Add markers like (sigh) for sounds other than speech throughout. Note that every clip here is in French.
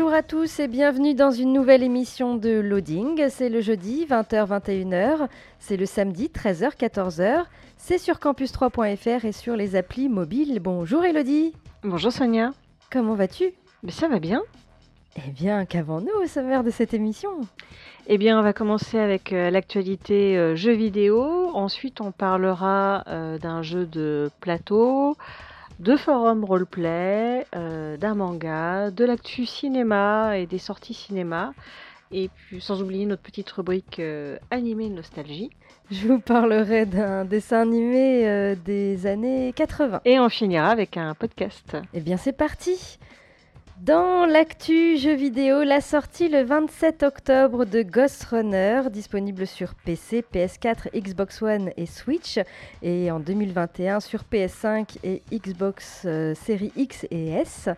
Bonjour à tous et bienvenue dans une nouvelle émission de Loading. C'est le jeudi 20h-21h, c'est le samedi 13h-14h. C'est sur campus3.fr et sur les applis mobiles. Bonjour Elodie. Bonjour Sonia. Comment vas-tu? Mais ça va bien. Eh bien, qu'avons-nous au sommaire de cette émission? Eh bien, on va commencer avec euh, l'actualité euh, jeux vidéo. Ensuite, on parlera euh, d'un jeu de plateau, de forum roleplay, euh, d'un manga, de l'actu cinéma et des sorties cinéma. Et puis, sans oublier notre petite rubrique euh, animée nostalgie. Je vous parlerai d'un dessin animé euh, des années 80. Et on finira avec un podcast. Eh bien, c'est parti dans l'actu jeux vidéo, la sortie le 27 octobre de Ghost Runner, disponible sur PC, PS4, Xbox One et Switch, et en 2021 sur PS5 et Xbox euh, Series X et S.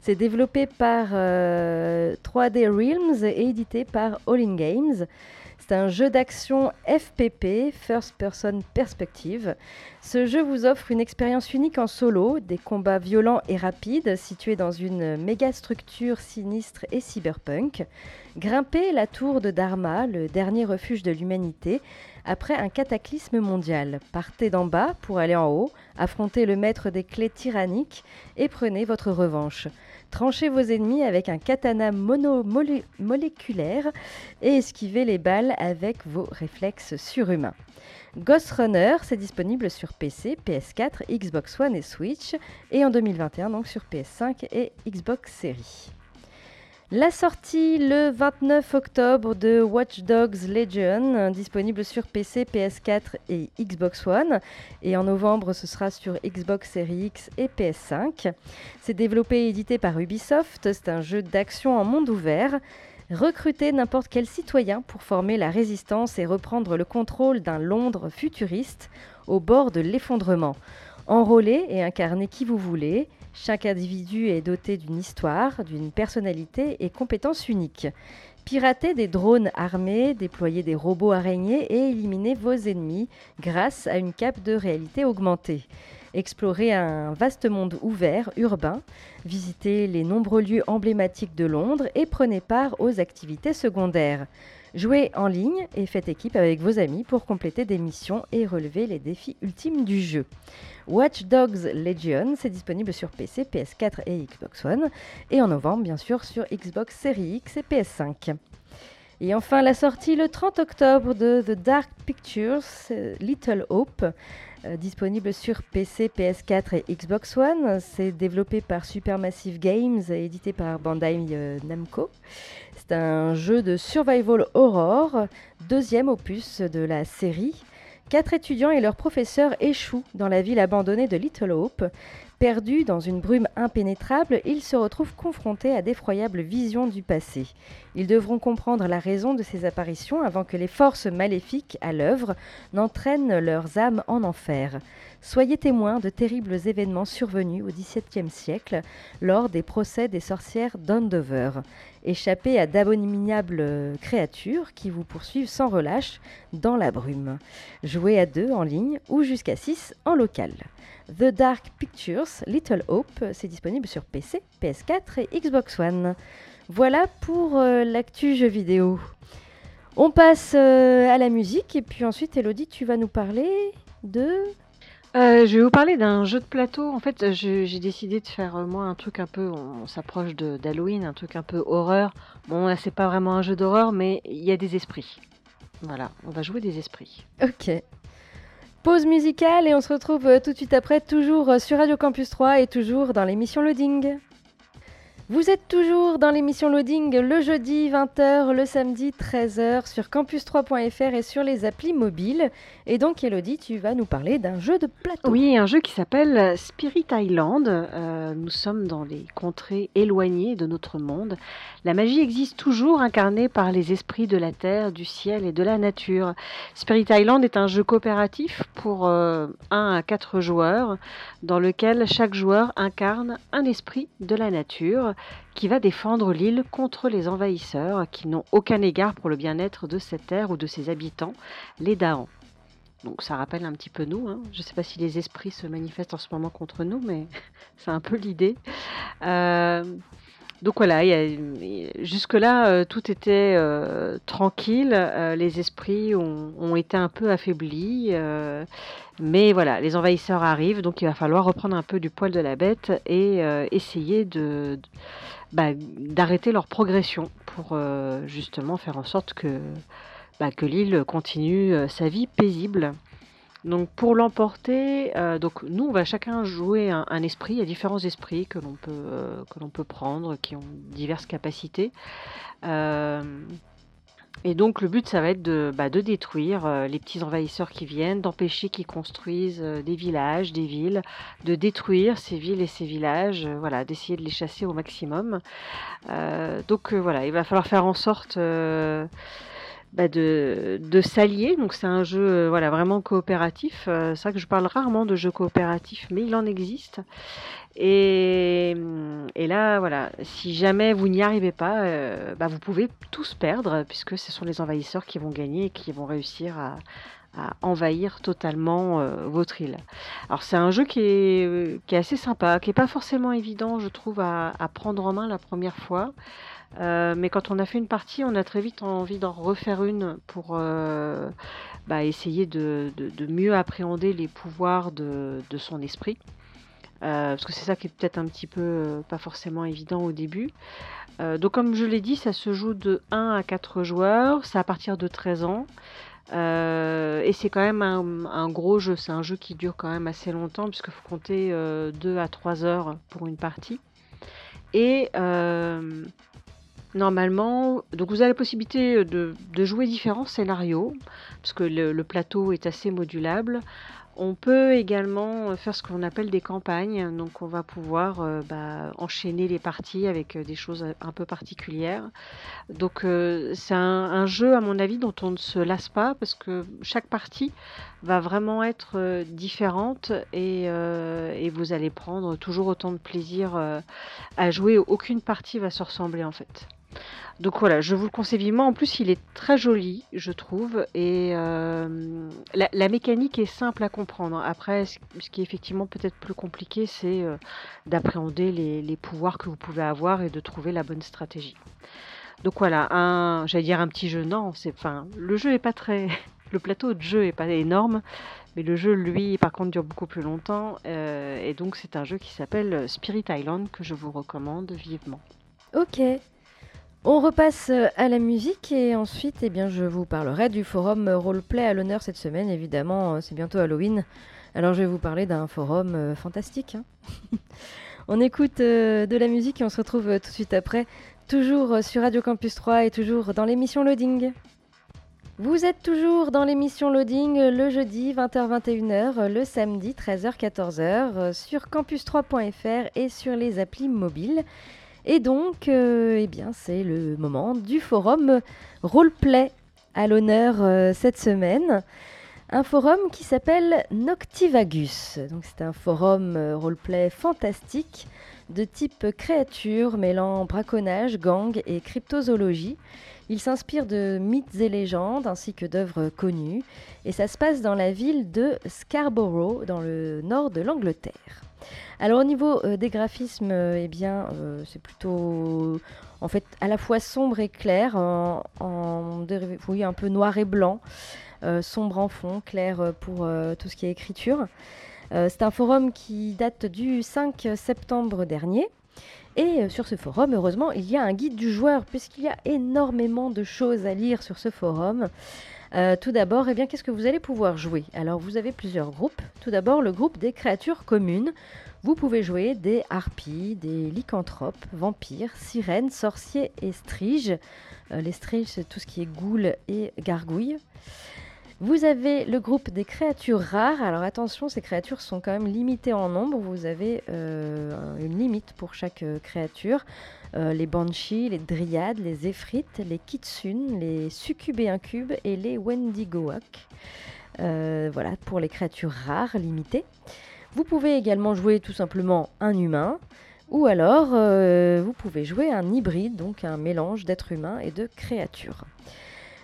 C'est développé par euh, 3D Realms et édité par All In Games. C'est un jeu d'action FPP, First Person Perspective. Ce jeu vous offre une expérience unique en solo, des combats violents et rapides situés dans une méga structure sinistre et cyberpunk. Grimpez la tour de Dharma, le dernier refuge de l'humanité, après un cataclysme mondial. Partez d'en bas pour aller en haut, affrontez le maître des clés tyranniques et prenez votre revanche. Tranchez vos ennemis avec un katana monomoléculaire et esquivez les balles avec vos réflexes surhumains. Ghost Runner, c'est disponible sur PC, PS4, Xbox One et Switch, et en 2021 donc sur PS5 et Xbox Series. La sortie le 29 octobre de Watch Dogs Legion, disponible sur PC, PS4 et Xbox One. Et en novembre, ce sera sur Xbox Series X et PS5. C'est développé et édité par Ubisoft. C'est un jeu d'action en monde ouvert. Recrutez n'importe quel citoyen pour former la résistance et reprendre le contrôle d'un Londres futuriste au bord de l'effondrement. Enrôlez et incarnez qui vous voulez. Chaque individu est doté d'une histoire, d'une personnalité et compétences uniques. Piratez des drones armés, déployez des robots araignées et éliminez vos ennemis grâce à une cape de réalité augmentée. Explorez un vaste monde ouvert, urbain, visitez les nombreux lieux emblématiques de Londres et prenez part aux activités secondaires. Jouez en ligne et faites équipe avec vos amis pour compléter des missions et relever les défis ultimes du jeu. Watch Dogs Legion, c'est disponible sur PC, PS4 et Xbox One, et en novembre bien sûr sur Xbox Series X et PS5. Et enfin la sortie le 30 octobre de The Dark Pictures, Little Hope, euh, disponible sur PC, PS4 et Xbox One. C'est développé par Supermassive Games et édité par Bandai euh, Namco. C'est un jeu de survival horror, deuxième opus de la série. Quatre étudiants et leurs professeurs échouent dans la ville abandonnée de Little Hope. Perdus dans une brume impénétrable, ils se retrouvent confrontés à d'effroyables visions du passé. Ils devront comprendre la raison de ces apparitions avant que les forces maléfiques à l'œuvre n'entraînent leurs âmes en enfer. Soyez témoins de terribles événements survenus au XVIIe siècle lors des procès des sorcières d'Andover. Échappez à d'abominables créatures qui vous poursuivent sans relâche dans la brume. Jouez à deux en ligne ou jusqu'à 6 en local. The Dark Pictures, Little Hope, c'est disponible sur PC, PS4 et Xbox One. Voilà pour euh, l'actu jeu vidéo. On passe euh, à la musique et puis ensuite, Elodie, tu vas nous parler de... Euh, je vais vous parler d'un jeu de plateau. En fait, j'ai décidé de faire euh, moi un truc un peu, on, s'approche d'Halloween, un truc un peu horreur. Bon, là, c'est pas vraiment un jeu d'horreur, mais il y a des esprits. Voilà, on va jouer des esprits. Ok. Pause musicale et on se retrouve euh, tout de suite après, toujours sur Radio Campus 3 et toujours dans l'émission Loading. Vous êtes toujours dans l'émission Loading le jeudi 20h, le samedi 13h sur campus3.fr et sur les applis mobiles. Et donc Elodie, tu vas nous parler d'un jeu de plateau. Oui, un jeu qui s'appelle Spirit Island. Euh, nous sommes dans les contrées éloignées de notre monde. La magie existe toujours incarnée par les esprits de la terre, du ciel et de la nature. Spirit Island est un jeu coopératif pour 1 euh, à 4 joueurs dans lequel chaque joueur incarne un esprit de la nature qui va défendre l'île contre les envahisseurs qui n'ont aucun égard pour le bien-être de cette terre ou de ses habitants, les Daans. Donc ça rappelle un petit peu nous. Hein. Je ne sais pas si les esprits se manifestent en ce moment contre nous, mais (laughs) c'est un peu l'idée. Euh, donc voilà, jusque-là, euh, tout était euh, tranquille. les esprits ont, été un peu affaiblis. mais voilà, les envahisseurs arrivent, donc il va falloir reprendre un peu du poil de la bête et essayer bah, d'arrêter leur progression pour euh, justement faire en sorte que, bah, que l'île continue euh, sa vie paisible. Donc pour l'emporter, euh, donc nous on va chacun jouer un, esprit. Il y a différents esprits que l'on peut peut prendre, qui ont diverses capacités. Et donc le but, ça va être de, bah, détruire euh, les petits envahisseurs qui viennent, d'empêcher qu'ils construisent euh, des villages, des villes, de détruire ces villes et ces villages, euh, voilà, d'essayer de les chasser au maximum. donc voilà, il va falloir faire en sorte bah, de, de s'allier. Donc c'est un jeu voilà, vraiment coopératif. c'est vrai que je parle rarement de jeux coopératifs, mais il en existe. Et, là, voilà, si jamais vous n'y arrivez pas, euh, bah vous pouvez tous perdre, puisque ce sont les envahisseurs qui vont gagner et qui vont réussir à, envahir totalement euh, votre île. Alors c'est un jeu qui est, est, assez sympa, qui n'est pas forcément évident, je trouve, à, prendre en main la première fois. Euh, mais quand on a fait une partie, on a très vite envie d'en refaire une pour bah, essayer de, mieux appréhender les pouvoirs de son esprit. Euh, parce que c'est ça qui est peut-être un petit peu euh, pas forcément évident au début. Euh, donc comme je l'ai dit, ça se joue de 1 à 4 joueurs, c'est à partir de 13 ans. et c'est quand même un, gros jeu, c'est un jeu qui dure quand même assez longtemps puisqu'il faut compter 2 à 3 heures pour une partie. Et normalement, donc vous avez la possibilité de, jouer différents scénarios, parce que le plateau est assez modulable. On peut également euh, faire ce qu'on appelle des campagnes, donc on va pouvoir euh, bah, enchaîner les parties avec euh, des choses un peu particulières. Donc c'est un, jeu à mon avis dont on ne se lasse pas parce que chaque partie va vraiment être différente et, et, vous allez prendre toujours autant de plaisir à jouer. Aucune partie va se ressembler en fait. Donc voilà, je vous le conseille vivement. En plus, il est très joli, je trouve. Et euh, la, mécanique est simple à comprendre. Après, ce, qui est effectivement peut-être plus compliqué, c'est euh, d'appréhender les, pouvoirs que vous pouvez avoir et de trouver la bonne stratégie. Donc voilà, j'allais dire un petit jeu. Non, c'est, le jeu est pas très, (laughs) le plateau de jeu est pas énorme, mais le jeu, lui, par contre, dure beaucoup plus longtemps. Euh, et donc, c'est un jeu qui s'appelle Spirit Island que je vous recommande vivement. Ok, on repasse euh, à la musique et ensuite eh bien, je vous parlerai du forum roleplay à l'honneur cette semaine. Évidemment, euh, c'est bientôt Halloween. Alors je vais vous parler d'un forum euh, fantastique. Hein. (laughs) on écoute de la musique et on se retrouve tout de suite après, toujours sur Radio Campus 3 et toujours dans l'émission Loading. Vous êtes toujours dans l'émission Loading le jeudi 20h-21h, le samedi 13h-14h sur campus3.fr et sur les applis mobiles. Et donc, euh, eh bien, c'est le moment du forum roleplay à l'honneur euh, cette semaine. Un forum qui s'appelle Noctivagus. C'est un forum euh, roleplay fantastique de type créature mêlant braconnage, gang et cryptozoologie. Il s'inspire de mythes et légendes ainsi que d'œuvres connues et ça se passe dans la ville de Scarborough dans le nord de l'Angleterre. Alors au niveau euh, des graphismes, euh, eh bien, euh, c'est plutôt en fait à la fois sombre et clair, en, oui, un peu noir et blanc, sombre en fond, clair pour tout ce qui est écriture. c'est un forum qui date du 5 septembre dernier. Et sur ce forum, heureusement, il y a un guide du joueur, puisqu'il y a énormément de choses à lire sur ce forum. Tout d'abord, eh qu'est-ce que vous allez pouvoir jouer? Alors, vous avez plusieurs groupes. Tout d'abord, le groupe des créatures communes Vous pouvez jouer des harpies, des lycanthropes, vampires, sirènes, sorciers et striges. Euh, les striges, c'est tout ce qui est ghouls et gargouilles. Vous avez le groupe des créatures rares. Alors attention, ces créatures sont quand même limitées en nombre. Vous avez euh, une limite pour chaque euh, créature. Euh, les banshees, les dryades, les éphrites, les kitsune, les succubes et incubes et les wendigoak. Voilà, pour les créatures rares limitées. Vous pouvez également jouer tout simplement un humain. Ou alors, vous pouvez jouer un hybride, donc un mélange d'êtres humains et de créatures.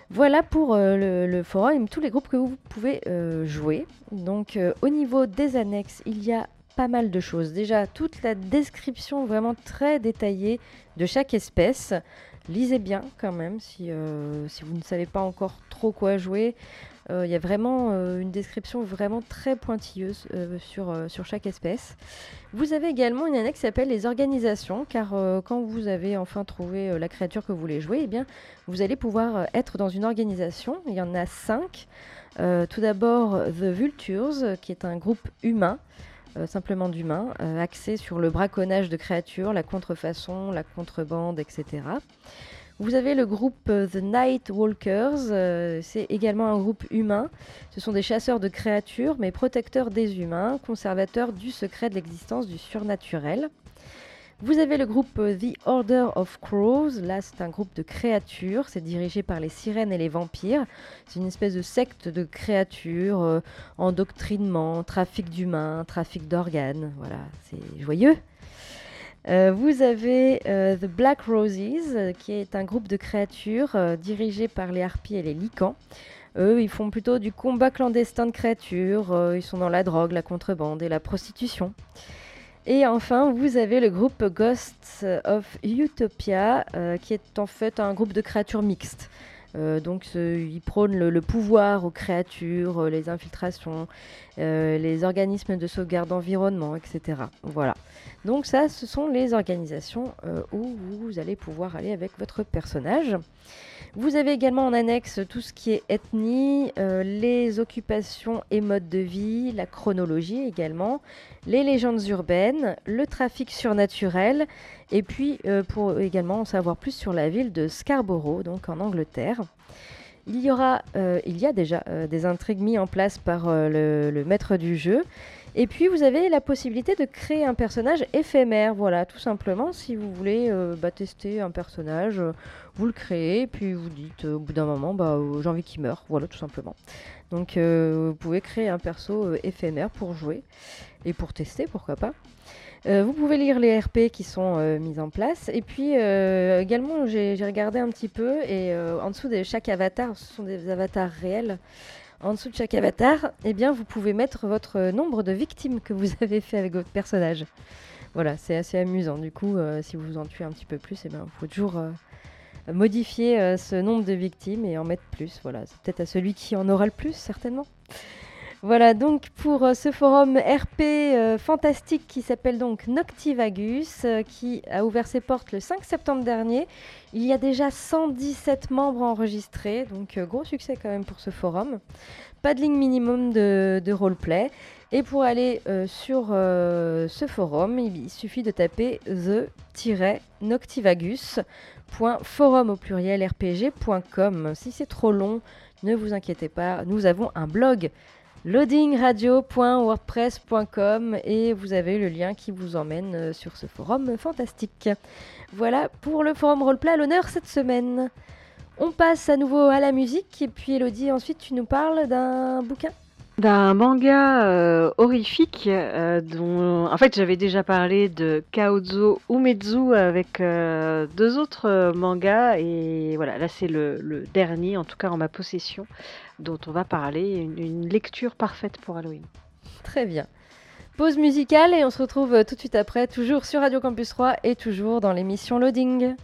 Voilà pour euh, le, forum tous les groupes que vous pouvez euh, jouer. Donc euh, au niveau des annexes, il y a pas mal de choses. Déjà, toute la description vraiment très détaillée de chaque espèce. Lisez bien quand même si vous ne savez pas encore trop quoi jouer. Euh, Il y a vraiment euh, une description vraiment très pointilleuse euh, sur, sur chaque espèce. Vous avez également une annexe qui s'appelle les organisations, car quand vous avez enfin trouvé la créature que vous voulez jouer, eh bien, vous allez pouvoir être dans une organisation. Il y en a cinq. Tout d'abord, The Vultures, qui est un groupe humain, simplement d'humains, axé sur le braconnage de créatures, la contrefaçon, la contrebande, etc. Vous avez le groupe euh, The Night Walkers, euh, c'est également un groupe humain. Ce sont des chasseurs de créatures, mais protecteurs des humains, conservateurs du secret de l'existence du surnaturel. Vous avez le groupe euh, The Order of Crows, là c'est un groupe de créatures, c'est dirigé par les sirènes et les vampires. C'est une espèce de secte de créatures, endoctrinement, trafic d'humains, trafic d'organes, voilà, c'est joyeux. Euh, vous avez euh, The Black Roses, euh, qui est un groupe de créatures dirigé par les harpies et les licans. Eux, ils font plutôt du combat clandestin de créatures, ils sont dans la drogue, la contrebande et la prostitution. Et enfin, vous avez le groupe Ghosts of Utopia, qui est en fait un groupe de créatures mixtes. Euh, donc, ce- ils prônent le, pouvoir aux créatures, euh, les infiltrations, euh, les organismes de sauvegarde d'environnement, etc. Voilà. Donc, ça, ce sont les organisations où vous allez pouvoir aller avec votre personnage. Vous avez également en annexe tout ce qui est ethnie, euh, les occupations et modes de vie, la chronologie également, les légendes urbaines, le trafic surnaturel, et puis euh, pour également en savoir plus sur la ville de Scarborough, donc en Angleterre. Il y aura, euh, il y a déjà des intrigues mises en place par le maître du jeu. Et puis vous avez la possibilité de créer un personnage éphémère, voilà, tout simplement. Si vous voulez euh, bah, tester un personnage, euh, vous le créez, puis vous dites euh, au bout d'un moment, bah, j'ai envie qu'il meure, voilà, tout simplement. Donc vous pouvez créer un perso éphémère pour jouer et pour tester, pourquoi pas. Vous pouvez lire les RP qui sont mis en place. Et puis également, j'ai regardé un petit peu et en dessous de chaque avatar, ce sont des avatars réels. En dessous de chaque avatar, eh bien, vous pouvez mettre votre nombre de victimes que vous (laughs) avez fait avec votre personnage. Voilà, c'est assez amusant. Du coup, euh, si vous en tuez un petit peu plus, eh bien, il faut toujours euh, modifier euh, ce nombre de victimes et en mettre plus. Voilà, c'est peut-être à celui qui en aura le plus, certainement. Voilà donc pour euh, ce forum RP euh, fantastique qui s'appelle donc Noctivagus, euh, qui a ouvert ses portes le 5 septembre dernier. Il y a déjà 117 membres enregistrés, donc gros succès quand même pour ce forum. Pas de ligne minimum de, roleplay. Et pour aller sur ce forum, il, il suffit de taper the-noctivagus.forum au pluriel rpg.com. Si c'est trop long, ne vous inquiétez pas, nous avons un blog loadingradio.wordpress.com et vous avez le lien qui vous emmène euh, sur ce forum fantastique. Voilà pour le forum roleplay à l'honneur cette semaine. On passe à nouveau à la musique et puis Elodie, ensuite tu nous parles d'un bouquin. D'un manga euh, horrifique euh, dont en fait j'avais déjà parlé de Kaozo Umezu avec euh, deux autres mangas et voilà là c'est le, dernier en tout cas en ma possession dont on va parler une, une lecture parfaite pour Halloween. Très bien. Pause musicale et on se retrouve tout de suite après, toujours sur Radio Campus 3 et toujours dans l'émission Loading.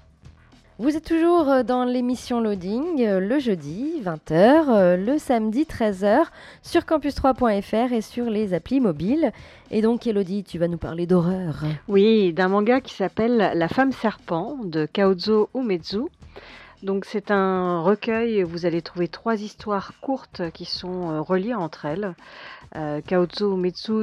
Vous êtes toujours euh, dans l'émission Loading euh, le jeudi 20h, euh, le samedi 13h sur campus3.fr et sur les applis mobiles. Et donc Elodie, tu vas nous parler d'horreur. Oui, d'un manga qui s'appelle La femme serpent de Kaozo Umezu. Donc c'est un recueil, vous allez trouver trois histoires courtes qui sont euh, reliées entre elles. Euh,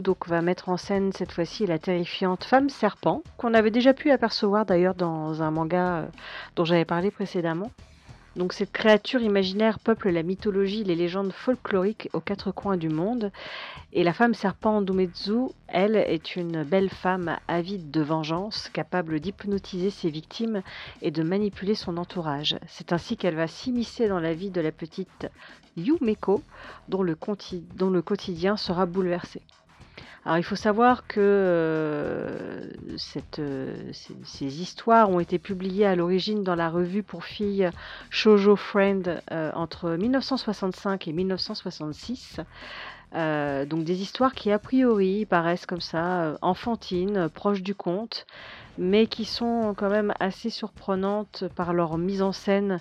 donc, va mettre en scène cette fois-ci la terrifiante femme serpent, qu'on avait déjà pu apercevoir d'ailleurs dans un manga euh, dont j'avais parlé précédemment. Donc cette créature imaginaire peuple la mythologie, les légendes folkloriques aux quatre coins du monde. Et la femme serpent Dumetsu, elle, est une belle femme avide de vengeance, capable d'hypnotiser ses victimes et de manipuler son entourage. C'est ainsi qu'elle va s'immiscer dans la vie de la petite Yumeko, dont le, dont le quotidien sera bouleversé. Alors il faut savoir que euh, euh, ces, histoires ont été publiées à l'origine dans la revue pour filles Shoujo Friend euh, entre 1965 et 1966. donc des histoires qui a priori paraissent comme ça enfantines, proches du conte, mais qui sont quand même assez surprenantes par leur mise en scène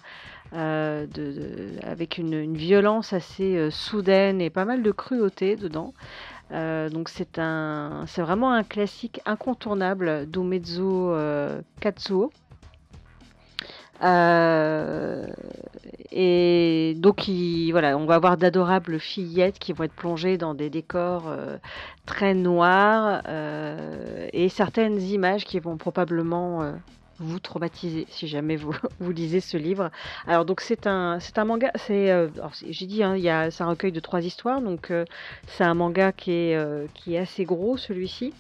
avec une, violence assez soudaine et pas mal de cruauté dedans. Euh, donc c'est un, c'est vraiment un classique incontournable d'Umezu euh, Katsuo. Euh, et donc, on va avoir d'adorables fillettes qui vont être plongées dans des décors très noirs et certaines images qui vont probablement vous traumatiser si jamais vous, (laughs) vous lisez ce livre. Alors donc c'est un c'est un manga, c'est euh, j'ai dit hein, il y a c'est un recueil de trois histoires donc euh, c'est un manga qui est euh, qui est assez gros celui-ci.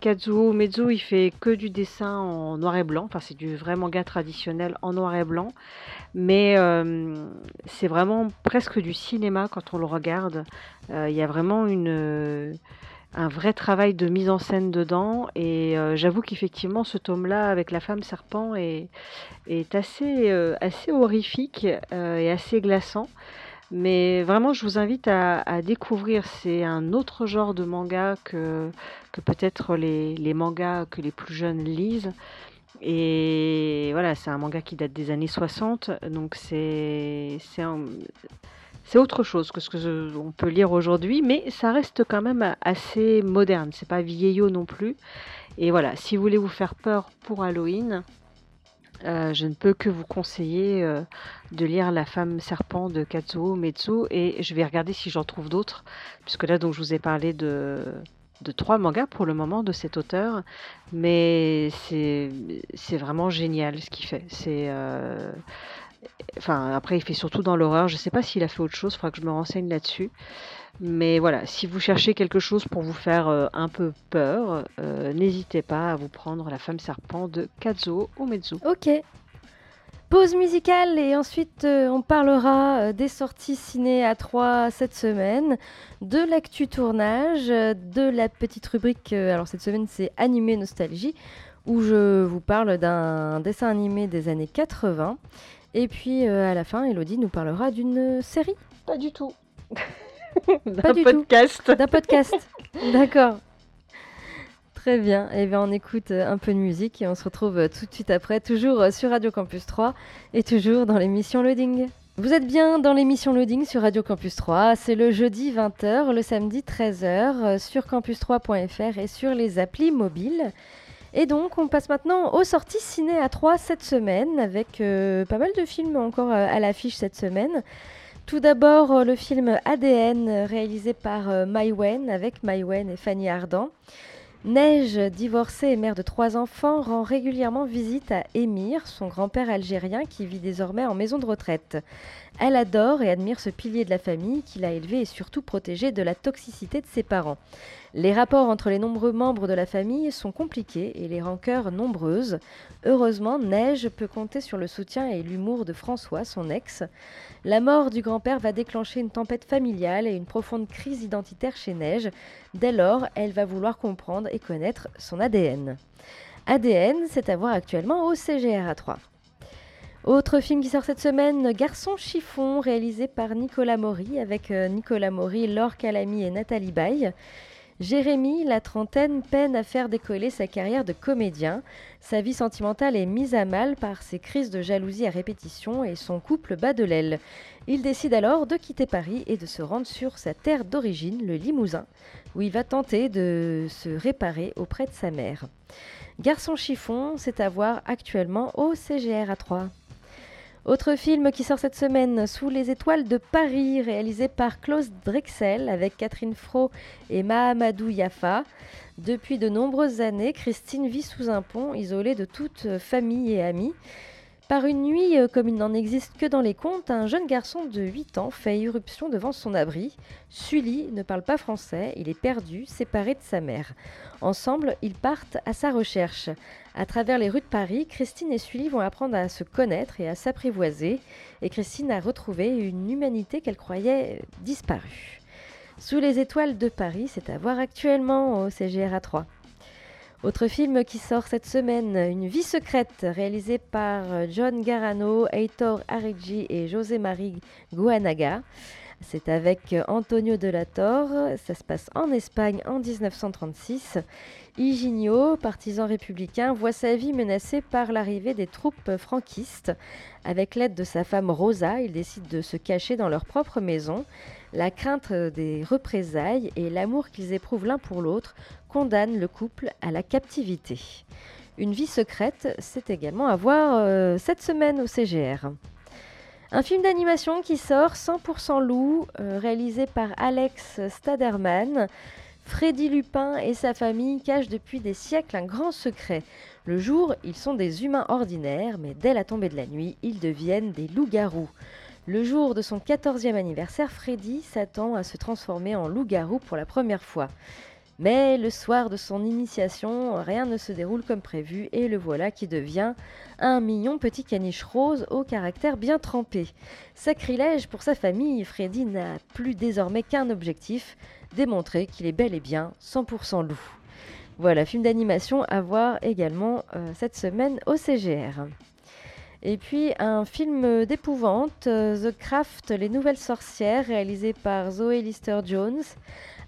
Kazuo Mezu il fait que du dessin en noir et blanc, enfin c'est du vrai manga traditionnel en noir et blanc, mais c'est vraiment presque du cinéma quand on le regarde. Il y a vraiment une un vrai travail de mise en scène dedans. Et euh, j'avoue qu'effectivement, ce tome-là, avec la femme serpent, est, assez, euh, assez horrifique euh, et assez glaçant. Mais vraiment, je vous invite à, découvrir. C'est un autre genre de manga que, que peut-être les, les, mangas que les plus jeunes lisent. Et voilà, c'est un manga qui date des années 60. Donc c'est c'est autre chose que ce qu'on peut lire aujourd'hui, mais ça reste quand même assez moderne. C'est pas vieillot non plus. Et voilà, si vous voulez vous faire peur pour Halloween, euh, je ne peux que vous conseiller euh, de lire La femme serpent de Katsuo Metsu et je vais regarder si j'en trouve d'autres, puisque là donc je vous ai parlé de, de trois mangas pour le moment de cet auteur, mais c'est vraiment génial ce qu'il fait. C'est euh, Enfin, après, il fait surtout dans l'horreur. Je ne sais pas s'il a fait autre chose, il faudra que je me renseigne là-dessus. Mais voilà, si vous cherchez quelque chose pour vous faire euh, un peu peur, euh, n'hésitez pas à vous prendre La femme serpent de Kazuo Umezu. Ok. Pause musicale et ensuite euh, on parlera des sorties ciné à 3 cette semaine, de l'actu tournage, de la petite rubrique, alors cette semaine c'est Animé Nostalgie, où je vous parle d'un dessin animé des années 80 et puis euh, à la fin, Elodie nous parlera d'une série. Pas du tout. (laughs) D'un podcast. D'un podcast. (laughs) D'accord. Très bien. Et eh bien, on écoute euh, un peu de musique et on se retrouve euh, tout de suite après, toujours sur Radio Campus 3 et toujours dans l'émission Loading. Vous êtes bien dans l'émission Loading sur Radio Campus 3. C'est le jeudi 20h, le samedi 13h sur campus3.fr et sur les applis mobiles. Et donc, on passe maintenant aux sorties ciné à 3 cette semaine, avec euh, pas mal de films encore euh, à l'affiche cette semaine. Tout d'abord, euh, le film ADN, réalisé par Maïwen, avec Maïwen et Fanny Ardant. Neige, divorcée et mère de trois enfants, rend régulièrement visite à Émir, son grand-père algérien qui vit désormais en maison de retraite. Elle adore et admire ce pilier de la famille qu'il a élevé et surtout protégé de la toxicité de ses parents. Les rapports entre les nombreux membres de la famille sont compliqués et les rancœurs nombreuses. Heureusement, Neige peut compter sur le soutien et l'humour de François, son ex. La mort du grand-père va déclencher une tempête familiale et une profonde crise identitaire chez Neige. Dès lors, elle va vouloir comprendre et connaître son ADN. ADN, c'est à voir actuellement au CGR 3. Autre film qui sort cette semaine, Garçon chiffon, réalisé par Nicolas Maury, avec euh, Nicolas Maury, Laure Calamy et Nathalie Baye. Jérémy, la trentaine, peine à faire décoller sa carrière de comédien. Sa vie sentimentale est mise à mal par ses crises de jalousie à répétition et son couple bat de l'aile. Il décide alors de quitter Paris et de se rendre sur sa terre d'origine, le Limousin, où il va tenter de se réparer auprès de sa mère. Garçon chiffon, c'est à voir actuellement au CGR à 3. Autre film qui sort cette semaine, Sous les étoiles de Paris, réalisé par Klaus Drexel avec Catherine Fro et Mahamadou Yafa. Depuis de nombreuses années, Christine vit sous un pont, isolée de toute famille et amis. Par une nuit, euh, comme il n'en existe que dans les contes, un jeune garçon de 8 ans fait irruption devant son abri. Sully ne parle pas français, il est perdu, séparé de sa mère. Ensemble, ils partent à sa recherche. À travers les rues de Paris, Christine et Sully vont apprendre à se connaître et à s'apprivoiser, et Christine a retrouvé une humanité qu'elle croyait disparue. Sous les étoiles de Paris, c'est à voir actuellement au CGRA 3. Autre film qui sort cette semaine, Une vie secrète, réalisé par John Garano, Heitor Arigi et José-Marie Guanaga. C'est avec Antonio de la Torre, ça se passe en Espagne en 1936. Higinio, partisan républicain, voit sa vie menacée par l'arrivée des troupes franquistes. Avec l'aide de sa femme Rosa, il décide de se cacher dans leur propre maison. La crainte des représailles et l'amour qu'ils éprouvent l'un pour l'autre condamnent le couple à la captivité. Une vie secrète, c'est également à voir euh, cette semaine au CGR. Un film d'animation qui sort 100% loup, euh, réalisé par Alex Staderman. Freddy Lupin et sa famille cachent depuis des siècles un grand secret. Le jour, ils sont des humains ordinaires, mais dès la tombée de la nuit, ils deviennent des loups-garous. Le jour de son 14e anniversaire, Freddy s'attend à se transformer en loup-garou pour la première fois. Mais le soir de son initiation, rien ne se déroule comme prévu et le voilà qui devient un mignon petit caniche rose au caractère bien trempé. Sacrilège pour sa famille, Freddy n'a plus désormais qu'un objectif, démontrer qu'il est bel et bien 100% loup. Voilà, film d'animation à voir également euh, cette semaine au CGR. Et puis un film d'épouvante, euh, The Craft, Les Nouvelles Sorcières, réalisé par Zoé Lister-Jones,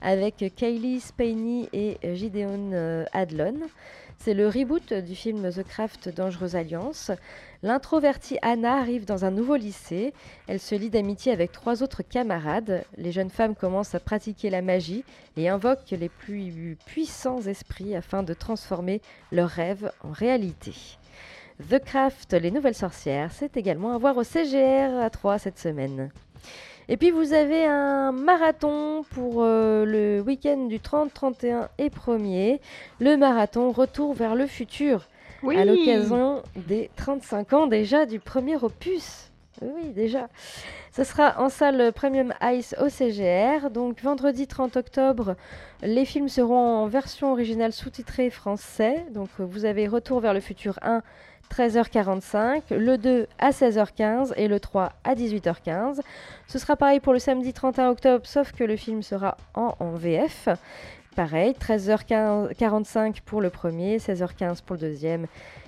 avec Kaylee Spaney et Gideon euh, Adlon. C'est le reboot du film The Craft Dangereuse Alliance. L'introvertie Anna arrive dans un nouveau lycée. Elle se lie d'amitié avec trois autres camarades. Les jeunes femmes commencent à pratiquer la magie et invoquent les plus puissants esprits afin de transformer leurs rêves en réalité. The Craft, les nouvelles sorcières, c'est également à voir au CGR à 3 cette semaine. Et puis vous avez un marathon pour euh, le week-end du 30, 31 et 1er. Le marathon Retour vers le futur. À l'occasion des 35 ans déjà du premier opus. Oui, déjà. Ce sera en salle Premium Ice au CGR. Donc vendredi 30 octobre, les films seront en version originale sous-titrée français. Donc vous avez Retour vers le futur 1 13h45, le 2 à 16h15 et le 3 à 18h15. Ce sera pareil pour le samedi 31 octobre, sauf que le film sera en, VF. Pareil, 13h45 pour le premier, 16h15 pour le deuxième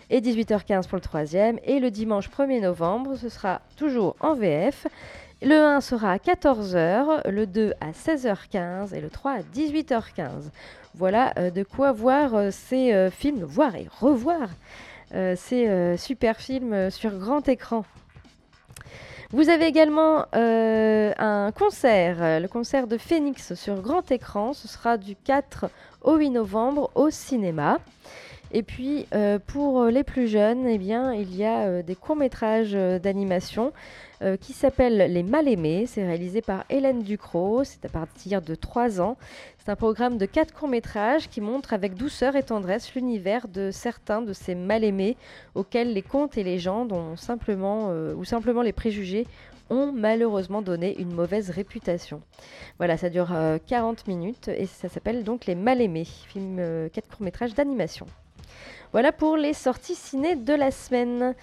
et 18h15 pour le troisième. Et le dimanche 1er novembre, ce sera toujours en VF. Le 1 sera à 14h, le 2 à 16h15 et le 3 à 18h15. Voilà euh, de quoi voir euh, ces euh, films, voir et revoir ces euh, super films euh, sur grand écran. Vous avez également un concert, le concert de Phoenix sur grand écran. Ce sera du 4 au 8 novembre au cinéma. Et puis pour les plus jeunes, eh bien, il y a des courts-métrages d'animation qui s'appellent Les Mal-Aimés. C'est réalisé par Hélène Ducrot. C'est à partir de 3 ans. C'est un programme de quatre courts-métrages qui montre avec douceur et tendresse l'univers de certains de ces mal-aimés auxquels les contes et légendes ont simplement, euh, ou simplement les préjugés ont malheureusement donné une mauvaise réputation. Voilà, ça dure 40 euh, minutes et ça s'appelle donc Les Mal-Aimés, film 4 euh, courts-métrages d'animation. Voilà pour les sorties ciné de la semaine.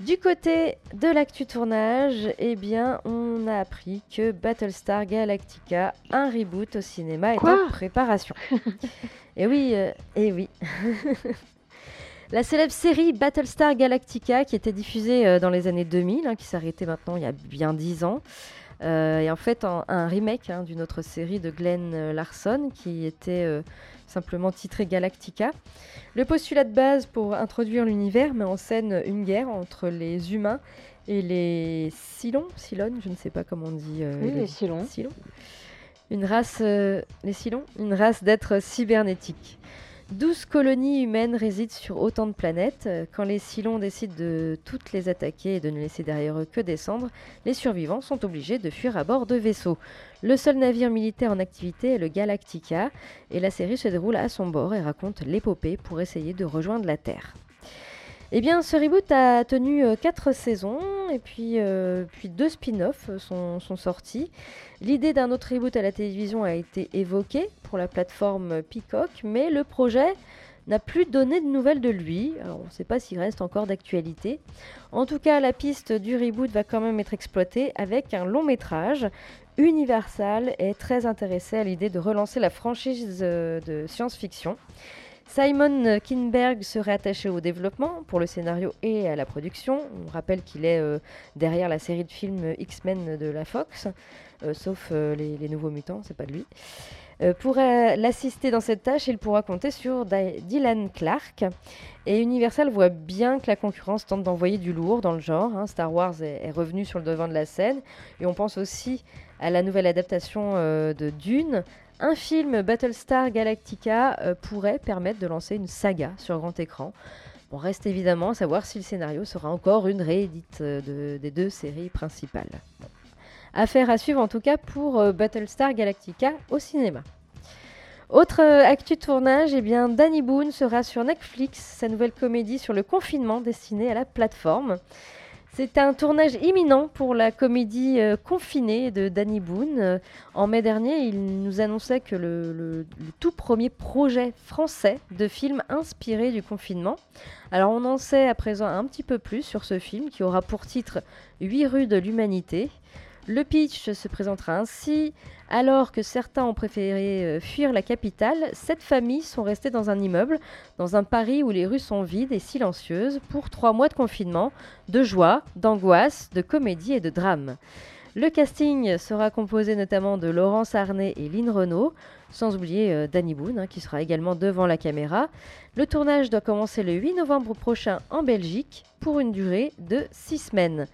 Du côté de l'actu tournage, eh bien, on a appris que Battlestar Galactica, un reboot au cinéma, est en préparation. et oui, et eh oui. (laughs) La célèbre série Battlestar Galactica, qui était diffusée euh, dans les années 2000, hein, qui s'arrêtait maintenant il y a bien 10 ans, euh, et en fait un remake hein, d'une autre série de Glenn euh, Larson, qui était simplement titré Galactica. Le postulat de base pour introduire l'univers met en scène une guerre entre les humains et les Cylons, Cylons, je ne sais pas comment on dit. Euh, oui, les Une race, euh, les Cylons, une race d'êtres cybernétiques. 12 colonies humaines résident sur autant de planètes. Quand les Cylons décident de toutes les attaquer et de ne laisser derrière eux que descendre, les survivants sont obligés de fuir à bord de vaisseaux. Le seul navire militaire en activité est le Galactica, et la série se déroule à son bord et raconte l'épopée pour essayer de rejoindre la Terre. Eh bien, ce reboot a tenu 4 saisons et puis, euh, deux spin-offs sont, sont sortis. L'idée d'un autre reboot à la télévision a été évoquée pour la plateforme Peacock, mais le projet n'a plus donné de nouvelles de lui. On ne sait pas s'il reste encore d'actualité. En tout cas, la piste du reboot va quand même être exploitée avec un long métrage. Universal est très intéressé à l'idée de relancer la franchise euh, de science-fiction. Simon Kinberg serait attaché au développement pour le scénario et à la production. On rappelle qu'il est euh, derrière la série de films X-Men de la Fox, euh, sauf euh, les, Nouveaux Mutants, c'est pas de lui. Pour l'assister dans cette tâche, il pourra compter sur Dylan Clark. Et Universal voit bien que la concurrence tente d'envoyer du lourd dans le genre. hein. Star Wars est, revenu sur le devant de la scène. Et on pense aussi à la nouvelle adaptation de Dune. Un film Battlestar Galactica euh, pourrait permettre de lancer une saga sur grand écran. On reste évidemment à savoir si le scénario sera encore une réédite euh, de- des deux séries principales. Affaire à suivre en tout cas pour euh, Battlestar Galactica au cinéma. Autre euh, actu tournage, eh Danny Boone sera sur Netflix, sa nouvelle comédie sur le confinement destinée à la plateforme. C'est un tournage imminent pour la comédie euh, Confinée de Danny Boone. Euh, en mai dernier, il nous annonçait que le, tout premier projet français de film inspiré du confinement. Alors on en sait à présent un petit peu plus sur ce film qui aura pour titre 8 rues de l'humanité. Le pitch se présentera ainsi. Alors que certains ont préféré euh, fuir la capitale, sept familles sont restées dans un immeuble, dans un Paris où les rues sont vides et silencieuses, pour trois mois de confinement, de joie, d'angoisse, de comédie et de drame. Le casting sera composé notamment de Laurence Arnay et Lynn Renault, sans oublier euh, Danny Boone, hein, qui sera également devant la caméra. Le tournage doit commencer le 8 novembre prochain en Belgique, pour une durée de six semaines.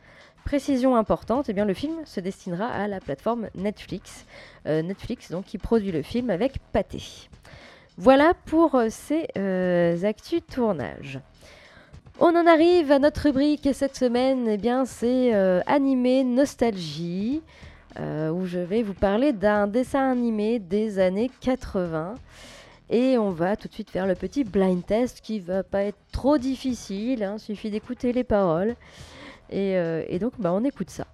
Précision importante, eh bien, le film se destinera à la plateforme Netflix. Euh, Netflix donc, qui produit le film avec Pathé. Voilà pour euh, ces euh, actus tournage. On en arrive à notre rubrique cette semaine, eh bien c'est euh, animé nostalgie, où je vais vous parler d'un dessin animé des années 80. Et on va tout de suite faire le petit blind test qui va pas être trop difficile, il suffit d'écouter les paroles. Et, euh, et donc, bah, on écoute ça.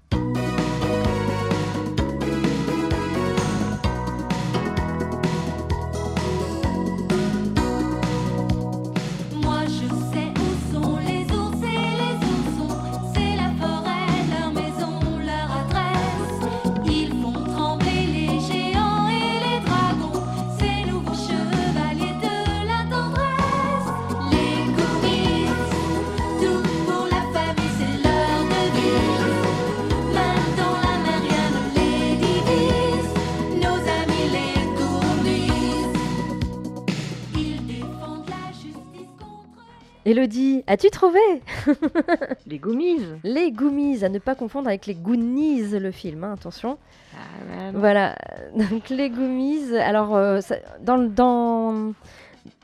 Elodie, as-tu trouvé (laughs) Les Goomies. Les Goomies, à ne pas confondre avec les Goonies, le film, hein, attention. Ah. Voilà, (laughs) donc les Goomies, alors euh, ça- dans, dans,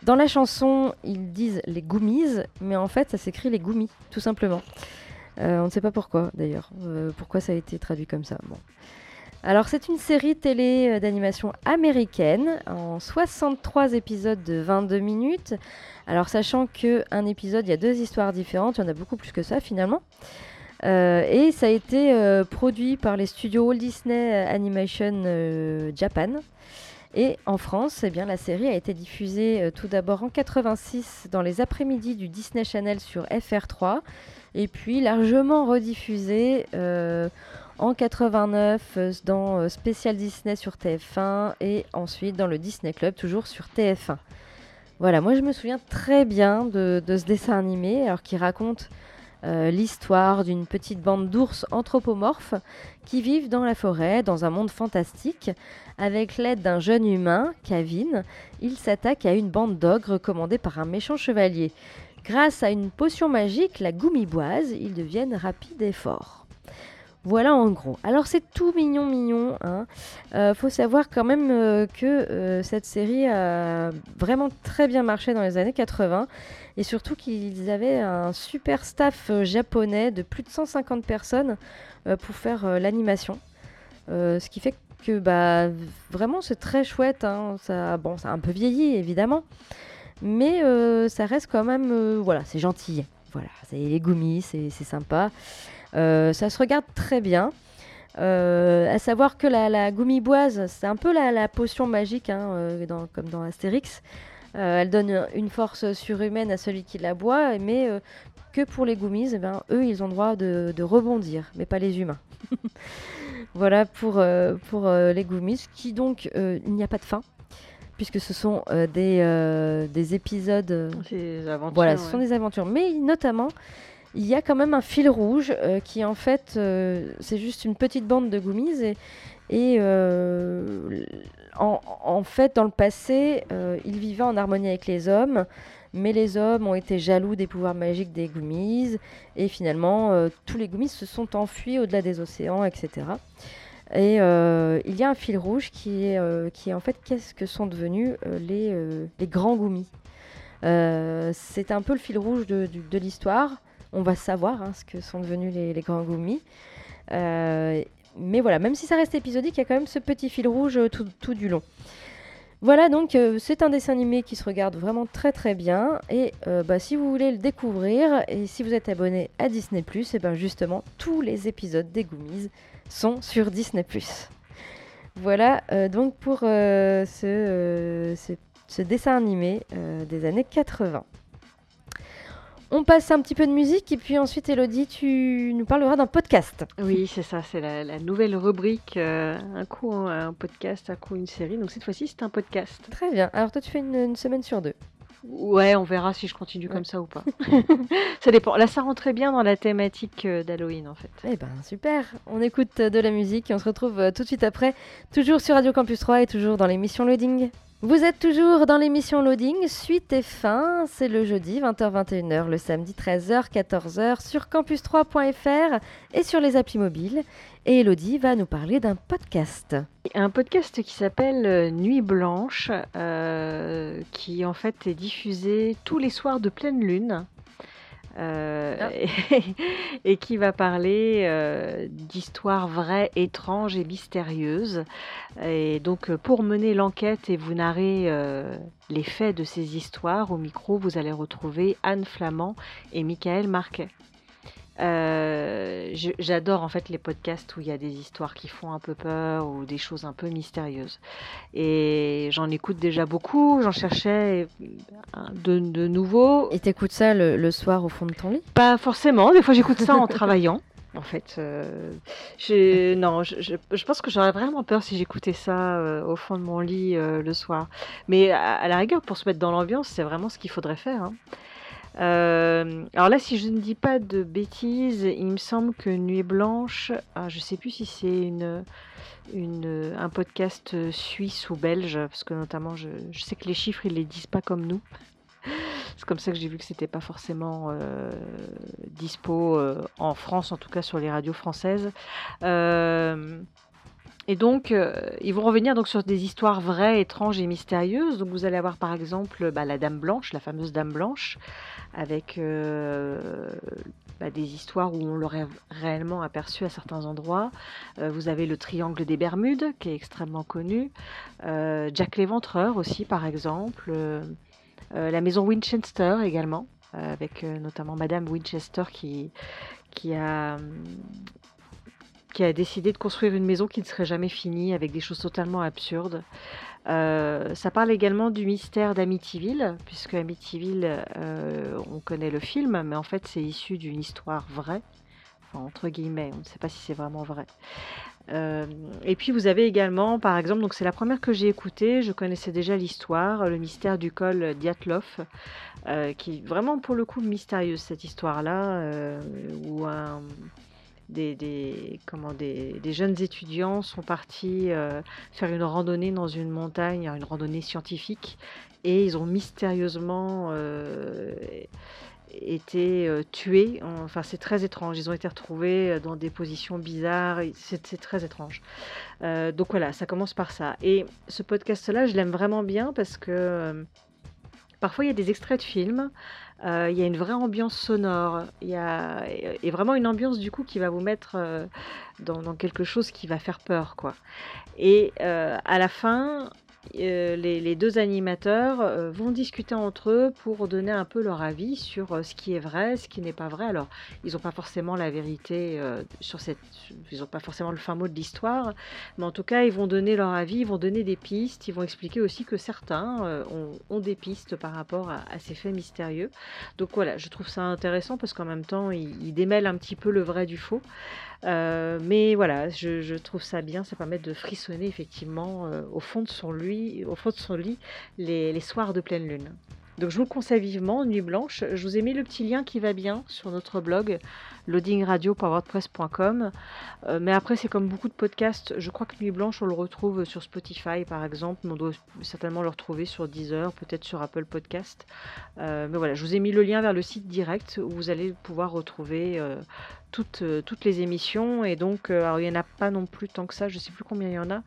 dans la chanson, ils disent les Goomies, mais en fait ça s'écrit les Goomies, tout simplement. Euh, on ne sait pas pourquoi d'ailleurs, euh, pourquoi ça a été traduit comme ça. Bon. Alors c'est une série télé euh, d'animation américaine en 63 épisodes de 22 minutes. Alors sachant que un épisode, il y a deux histoires différentes, il y en a beaucoup plus que ça finalement. Euh, et ça a été euh, produit par les studios Walt Disney Animation Japan. Et en France, eh bien, la série a été diffusée tout d'abord en 86 dans les après-midi du Disney Channel sur FR3, et puis largement rediffusée en 89 euh, dans euh, Spécial Disney sur TF1 et ensuite dans le Disney Club toujours sur TF1. Voilà, moi je me souviens très bien de, ce dessin animé, alors qui raconte euh, l'histoire d'une petite bande d'ours anthropomorphes qui vivent dans la forêt, dans un monde fantastique. Avec l'aide d'un jeune humain, Kavin, ils s'attaquent à une bande d'ogres commandée par un méchant chevalier. Grâce à une potion magique, la goumiboise, ils deviennent rapides et forts. Voilà en gros. Alors c'est tout mignon mignon. Hein. Euh, faut savoir quand même euh, que euh, cette série a vraiment très bien marché dans les années 80 et surtout qu'ils avaient un super staff euh, japonais de plus de 150 personnes pour faire l'animation. Ce qui fait que bah, vraiment c'est très chouette. hein. Ça, bon, ça a un peu vieilli évidemment, mais ça reste quand même, voilà, c'est gentil. Voilà, c'est les goumis, c'est sympa. Euh, ça se regarde très bien. Euh, à savoir que la, la goumiboise, c'est un peu la, la potion magique, hein, euh, dans- comme dans Astérix. Euh, elle donne une force surhumaine à celui qui la boit, mais que pour les goumis, eh ben, eux, ils ont le droit de, de rebondir, mais pas les humains. (laughs) voilà pour, pour les goumis, qui donc, il n'y a pas de fin, puisque ce sont des, des épisodes... Ces aventures. voilà, ouais. ce sont des aventures. Mais notamment, il y a quand même un fil rouge euh, qui, en fait, euh, c'est juste une petite bande de goumises. Et, euh, en, fait, dans le passé, ils vivaient en harmonie avec les hommes. Mais les hommes ont été jaloux des pouvoirs magiques des goumises. Et finalement, tous les goumises se sont enfuis au-delà des océans, etc. Et il y a un fil rouge qui est, qui en fait qu'est-ce que sont devenus les, les grands goumis. C'est un peu le fil rouge de, de l'histoire. On va savoir hein, ce que sont devenus les, grands goumis. Euh, mais voilà, même si ça reste épisodique, il y a quand même ce petit fil rouge euh, tout, du long. Voilà, donc euh, c'est un dessin animé qui se regarde vraiment très très bien. Et bah, si vous voulez le découvrir, et si vous êtes abonné à Disney, et ben justement, tous les épisodes des Goomies sont sur Disney. Voilà donc pour ce, dessin animé des années 80. On passe un petit peu de musique et puis ensuite, Elodie, tu nous parleras d'un podcast. Oui, c'est ça, c'est la, la nouvelle rubrique. euh, un coup un, un podcast, un coup une série. Donc cette fois-ci, c'est un podcast. Très bien. Alors toi, tu fais une, une semaine sur deux. Ouais, on verra si je continue comme ça ou pas. (laughs) ça dépend. Là, ça rentrait bien dans la thématique euh, d'Halloween, en fait. Eh ben super, on écoute de la musique et on se retrouve euh, tout de suite après, toujours sur Radio Campus 3 et toujours dans l'émission Loading. Vous êtes toujours dans l'émission Loading, suite et fin, c'est le jeudi 20h-21h, le samedi 13h-14h sur campus3.fr et sur les applis mobiles. Et Elodie va nous parler d'un podcast. Un podcast qui s'appelle euh, Nuit Blanche, euh, qui en fait est diffusé tous les soirs de pleine lune. Euh, (laughs) et, qui va parler euh, d'histoires vraies, étranges et mystérieuses. Et donc, euh, pour mener l'enquête et vous narrer les faits de ces histoires, au micro, vous allez retrouver Anne Flamand et Michael Marquet. Euh, je- J'adore en fait les podcasts où il y a des histoires qui font un peu peur ou des choses un peu mystérieuses. Et j'en écoute déjà beaucoup, j'en cherchais euh, de, de nouveaux. Et t'écoutes ça le, le soir au fond de ton lit? Pas forcément, des fois j'écoute ça en travaillant. (laughs) En fait, euh, j'ai- non, je, je- je pense que j'aurais vraiment peur si j'écoutais ça euh, au fond de mon lit le soir. Mais à, à la rigueur, pour se mettre dans l'ambiance, c'est vraiment ce qu'il faudrait faire. hein. Euh, alors là, si je ne dis pas de bêtises, il me semble que Nuit Blanche, ah, je sais plus si c'est une, un podcast suisse ou belge, parce que notamment, je, sais que les chiffres, ils les disent pas comme nous. C'est comme ça que j'ai vu que c'était pas forcément euh, dispo euh, en France, en tout cas sur les radios françaises. Et donc, euh, ils vont revenir donc sur des histoires vraies, étranges et mystérieuses. Donc, vous allez avoir par exemple bah, la Dame Blanche, la fameuse Dame Blanche, avec euh, bah, des histoires où on l'aurait réellement aperçu à certains endroits. Euh, vous avez le Triangle des Bermudes, qui est extrêmement connu. Jack l'Éventreur aussi, par exemple. La maison Winchester également, avec notamment Madame Winchester qui, qui a qui a décidé de construire une maison qui ne serait jamais finie avec des choses totalement absurdes. Euh, ça parle également du mystère d'Amityville, puisque Amityville, euh, on connaît le film, mais en fait c'est issu d'une histoire vraie, enfin, entre guillemets, on ne sait pas si c'est vraiment vrai. Euh, et puis vous avez également, par exemple, donc c'est la première que j'ai écoutée, je connaissais déjà l'histoire, le mystère du col Diatlov, qui est vraiment pour le coup mystérieuse cette histoire-là, où un, des, comment, des, jeunes étudiants sont partis euh, faire une randonnée dans une montagne, une randonnée scientifique, et ils ont mystérieusement euh, été euh, tués. Enfin, c'est très étrange. Ils ont été retrouvés dans des positions bizarres. C'est très étrange. Donc voilà, ça commence par ça. Et ce podcast-là, je l'aime vraiment bien parce que parfois il y a des extraits de films. Euh, Il y a une vraie ambiance sonore, il y a et vraiment une ambiance du coup qui va vous mettre euh, dans, dans quelque chose qui va faire peur, quoi. Et euh, à la fin, euh, les, deux animateurs euh, vont discuter entre eux pour donner un peu leur avis sur euh, ce qui est vrai, ce qui n'est pas vrai. Alors, ils n'ont pas forcément la vérité sur cette, ils n'ont pas forcément le fin mot de l'histoire, mais en tout cas, ils vont donner leur avis, ils vont donner des pistes, ils vont expliquer aussi que certains ont, des pistes par rapport à, ces faits mystérieux. Donc voilà, je trouve ça intéressant parce qu'en même temps, ils démêlent un petit peu le vrai du faux. Euh, mais voilà, je, trouve ça bien, ça permet de frissonner effectivement euh, au fond de son lit, au fond de son lit les, soirs de pleine lune. Donc je vous le conseille vivement, Nuit Blanche. Je vous ai mis le petit lien qui va bien sur notre blog loadingradio.wordpress.com. Euh, mais après, c'est comme beaucoup de podcasts. Je crois que Nuit Blanche, on le retrouve sur Spotify par exemple, mais on doit certainement le retrouver sur Deezer, peut-être sur Apple Podcast. Euh, mais voilà, je vous ai mis le lien vers le site direct où vous allez pouvoir retrouver toutes, euh, toutes les émissions. Et donc, euh, alors, il n'y en a pas non plus tant que ça, je sais plus combien il y en a.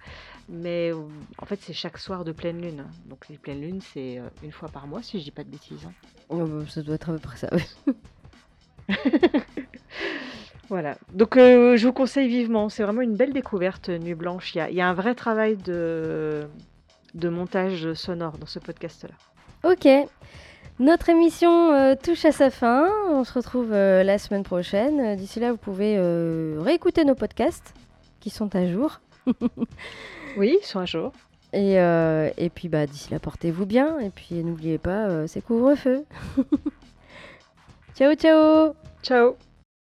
Mais euh, en fait, c'est chaque soir de pleine lune. Donc, les pleines lunes, c'est une fois par mois, si je dis pas de bêtises. hein. Oh, bah, ça doit être à peu près ça. oui. (laughs) Voilà. Donc, euh, je vous conseille vivement. C'est vraiment une belle découverte, Nuit Blanche. Il y a, il y a un vrai travail de, de montage sonore dans ce podcast-là. Ok. Notre émission euh, touche à sa fin. On se retrouve euh, la semaine prochaine. Euh, D'ici là, vous pouvez euh, réécouter nos podcasts qui sont à jour. (laughs) Oui, ils sont à jour. Et, et puis bah, d'ici là, portez-vous bien. Et puis n'oubliez pas, c'est couvre-feu. (laughs) ciao, ciao Ciao